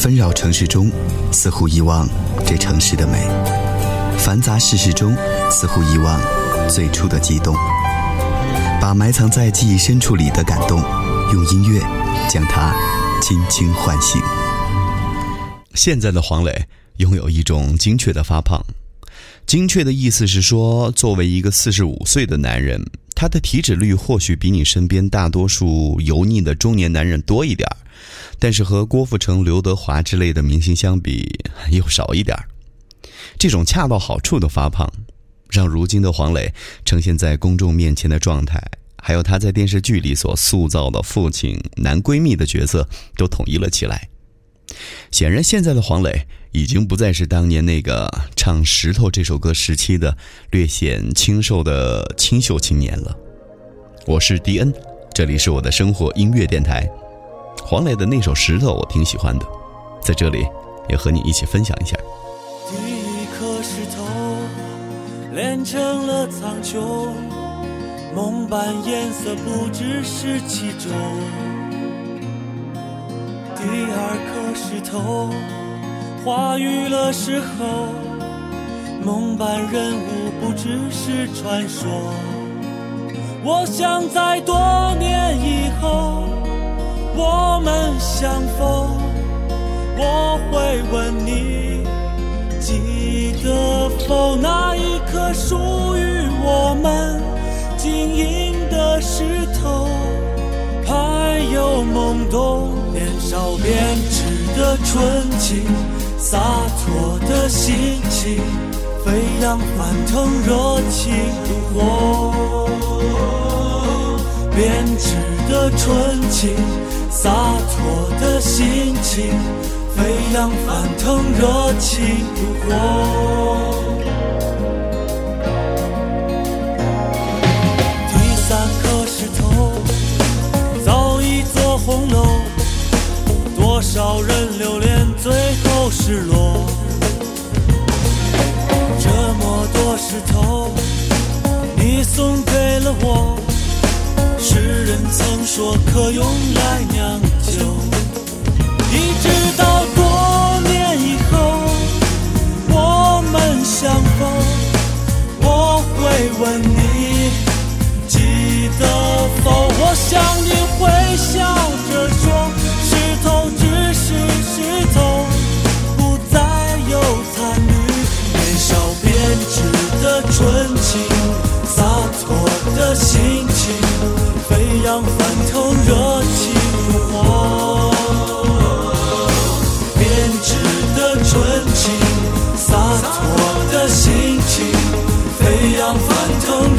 纷扰城市中，似乎遗忘这城市的美；繁杂世事中，似乎遗忘最初的激动。把埋藏在记忆深处里的感动，用音乐将它轻轻唤醒。现在的黄磊拥有一种精确的发胖，精确的意思是说，作为一个四十五岁的男人，他的体脂率或许比你身边大多数油腻的中年男人多一点儿。但是和郭富城、刘德华之类的明星相比，又少一点。这种恰到好处的发胖，让如今的黄磊呈现在公众面前的状态，还有他在电视剧里所塑造的父亲、男闺蜜的角色，都统一了起来。显然，现在的黄磊已经不再是当年那个唱《石头》这首歌时期的略显清瘦的清秀青年了。我是迪恩，这里是我的生活音乐电台。黄磊的那首《石头》，我挺喜欢的，在这里也和你一起分享一下。第一颗石头炼成了苍穹，梦般颜色不只是其中。第二颗石头化育了石后，梦般人物不只是传说。我想在多年以后。我们相逢，我会问你，记得否？那一颗属于我们晶莹的石头，还有懵懂年少编织的纯情，洒脱的心情，飞扬翻腾热情火，编织的纯情。洒脱的心情，飞扬翻腾，热情如火。第三颗石头造一座红楼，多少人留恋，最后失落。这么多石头，你送给了我。世人曾说可用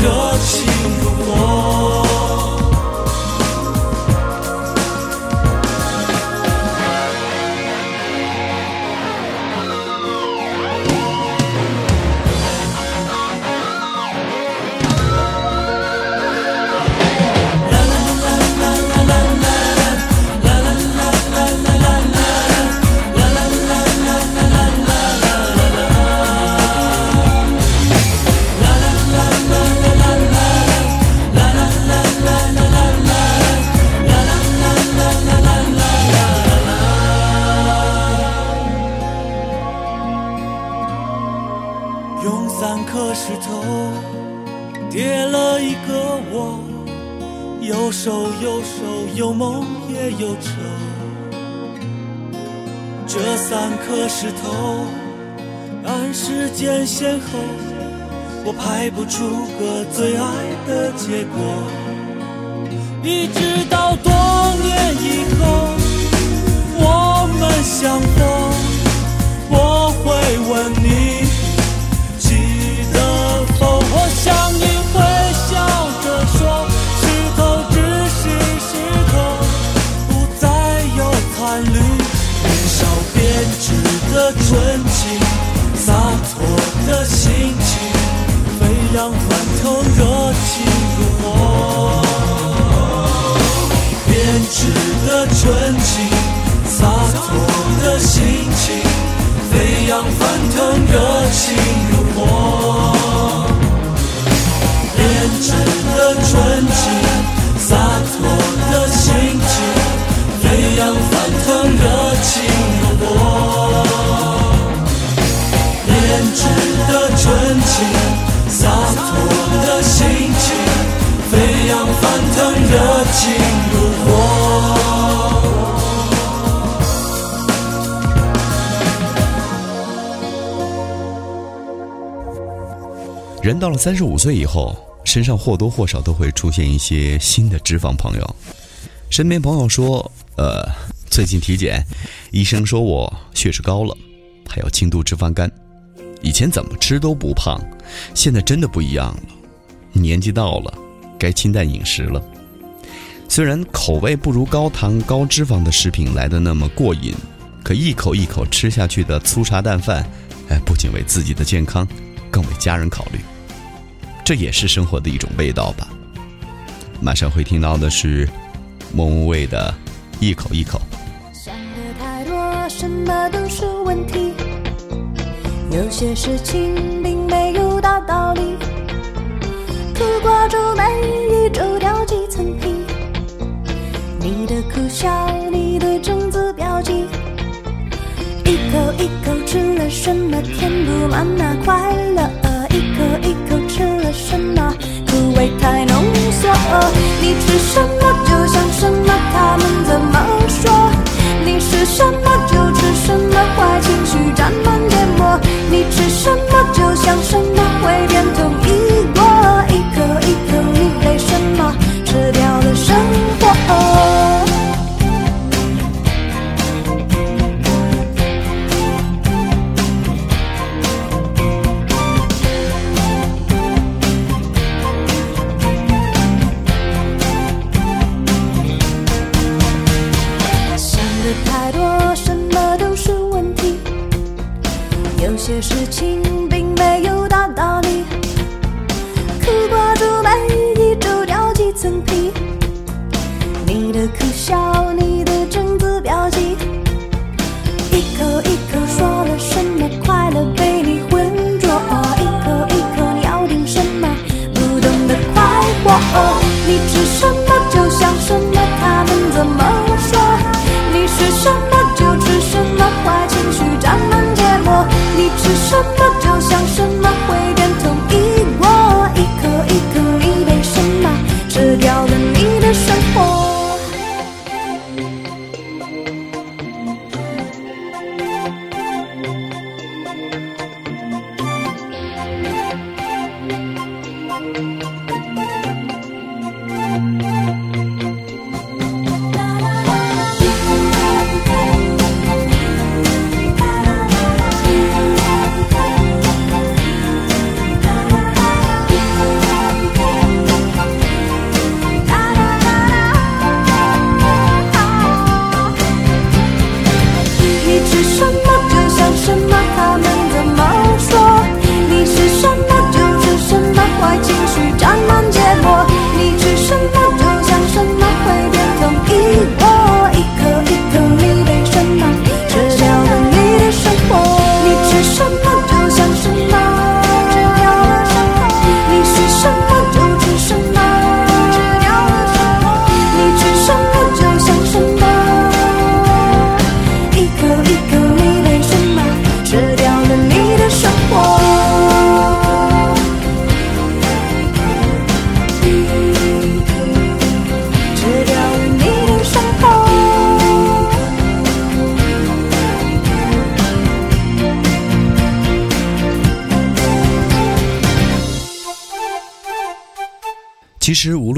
腾，热三颗石头按时间先后，我排不出个最爱的结果。一直到多年以后，人到了三十五岁以后，身上或多或少都会出现一些新的脂肪朋友。身边朋友说，呃，最近体检，医生说我血脂高了，还有轻度脂肪肝。以前怎么吃都不胖，现在真的不一样了。年纪到了，该清淡饮食了。虽然口味不如高糖高脂肪的食品来的那么过瘾，可一口一口吃下去的粗茶淡饭，哎，不仅为自己的健康，更为家人考虑。这也是生活的一种味道吧。马上会听到的是莫文蔚的《一口一口》。想的太多，什么都是问题。有些事情并没有大道理。苦瓜皱眉，一皱掉几层皮。你的苦笑，你的种子标记。一口一口吃了什么，填不满那快乐。一口一口并没有大道理。苦瓜皱眉，一皱掉几层皮。你的苦笑，你的种子标记。一口一口说了什么，快乐被你浑浊。一口一口咬定什么，不懂得快活。你吃什么就像什么，他们怎么末。你吃什么就像什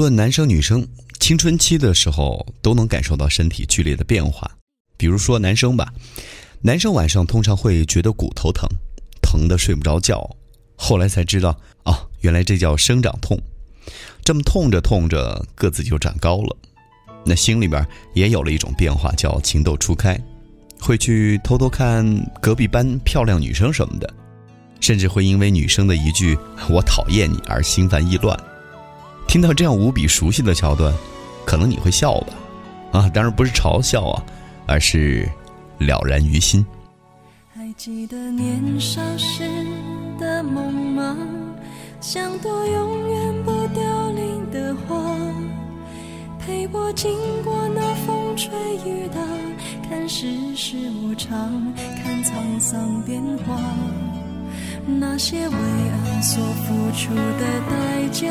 论男生女生，青春期的时候都能感受到身体剧烈的变化。比如说男生吧，男生晚上通常会觉得骨头疼，疼的睡不着觉。后来才知道，哦，原来这叫生长痛。这么痛着痛着，个子就长高了。那心里边也有了一种变化，叫情窦初开，会去偷偷看隔壁班漂亮女生什么的，甚至会因为女生的一句“我讨厌你”而心烦意乱。听到这样无比熟悉的桥段，可能你会笑吧？啊，当然不是嘲笑啊，而是了然于心。还记得年少时的梦吗？像朵永远不凋零的花，陪我经过那风吹雨打，看世事无常，看沧桑变化。那些为爱所付出的代价，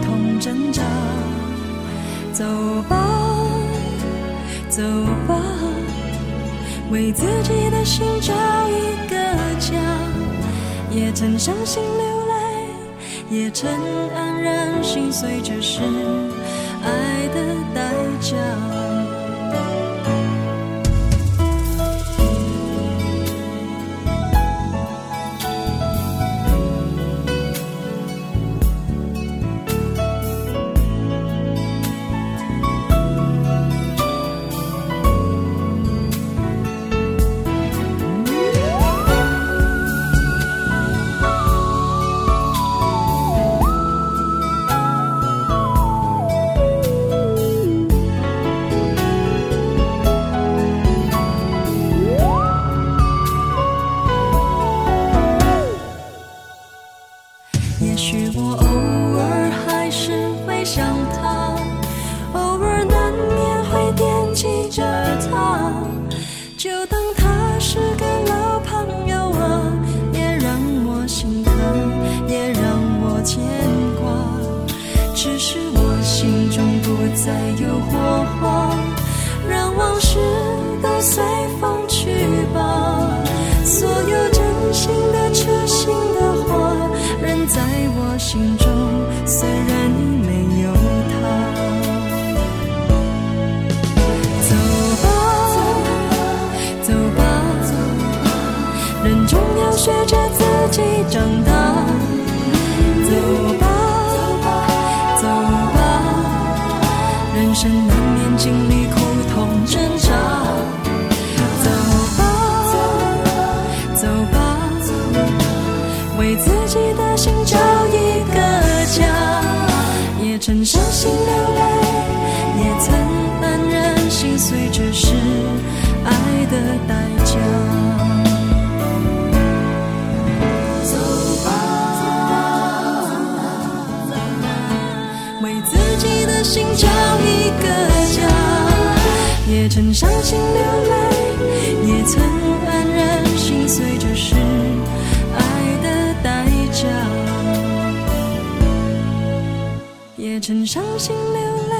挣扎。走吧，走吧，为自己的心找一个家，也曾伤心流泪，也曾黯然心碎，这是爱的代价。心流泪，也曾黯然心碎，这是爱的代价。也曾伤心流泪，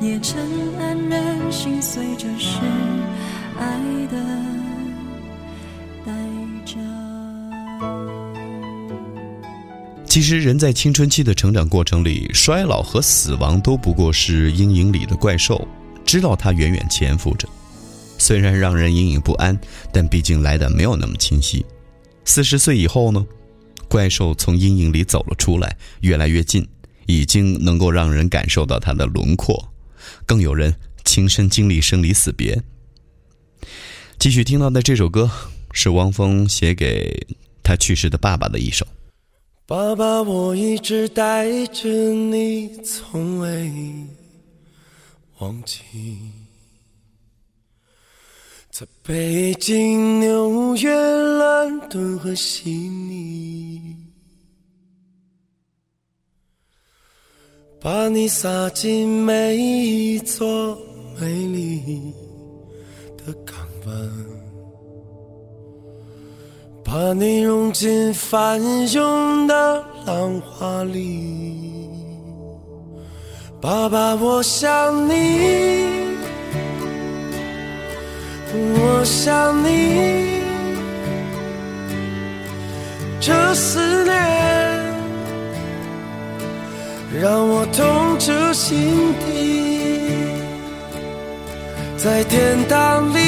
也曾黯然心碎，这是爱的代价。其实，人在青春期的成长过程里，衰老和死亡都不过是阴影里的怪兽，知道它远远潜伏着。虽然让人隐隐不安，但毕竟来的没有那么清晰。四十岁以后呢，怪兽从阴影里走了出来，越来越近，已经能够让人感受到它的轮廓。更有人亲身经历生离死别。继续听到的这首歌是汪峰写给他去世的爸爸的一首。爸爸，我一直带着你，从未忘记。在北京、纽约、伦敦和悉尼，把你撒进每一座美丽的港湾。把你融进翻涌的浪花里，爸爸，我想你，我想你，这思念让我痛彻心底，在天堂里。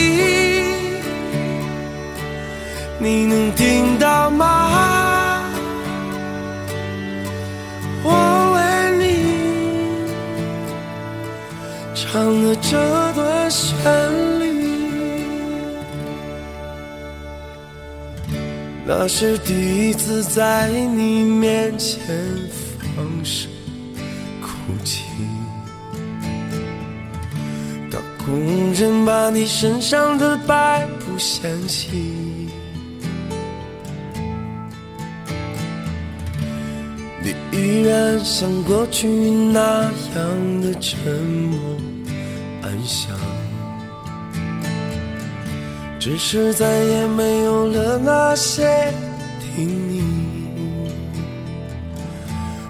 你能听到吗？我为你唱的这段旋律，那是第一次在你面前放声哭泣。当工人把你身上的白布掀起。你依然像过去那样的沉默安详，只是再也没有了那些叮咛。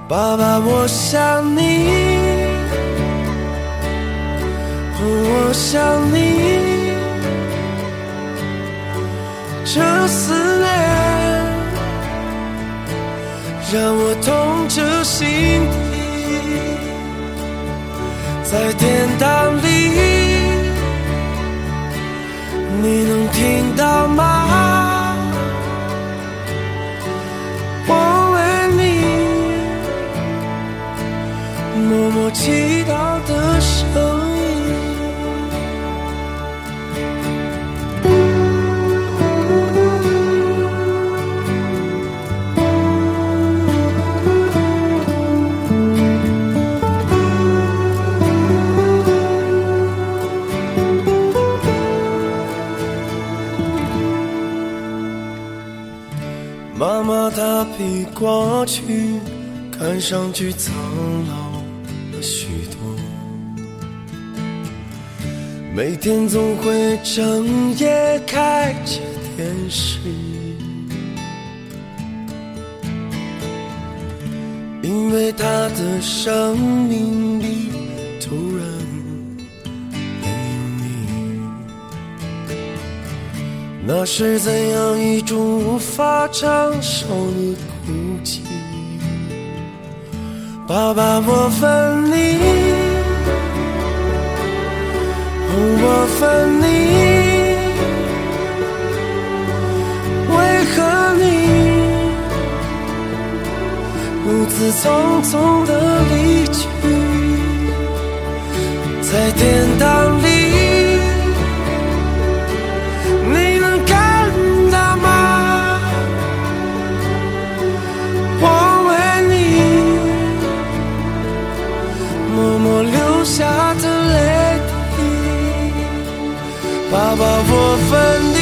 爸爸，我想你，我想你，这思念让我痛彻心底，在天堂里，你能听到吗？我为你默默祈祷的声过去看上去苍老了许多，每天总会整夜开着电视，因为他的生命里那是怎样一种无法承受的孤寂？爸爸，我分你，我分你，为何你如此匆匆的离去？在天堂里。把，我分的，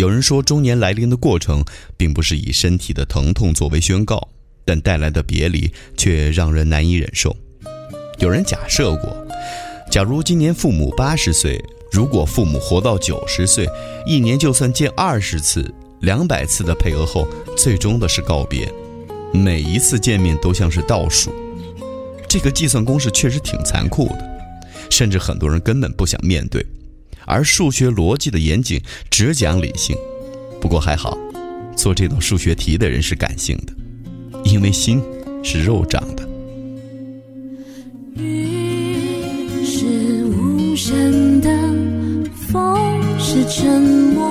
有人说，中年来临的过程并不是以身体的疼痛作为宣告，但带来的别离却让人难以忍受。有人假设过，假如今年父母八十岁，如果父母活到九十岁，一年就算见二十次、两百次的配额后，最终的是告别，每一次见面都像是倒数。这个计算公式确实挺残酷的，甚至很多人根本不想面对。而数学逻辑的严谨只讲理性，不过还好，做这道数学题的人是感性的，因为心是肉长的。雨是无声的，风是沉默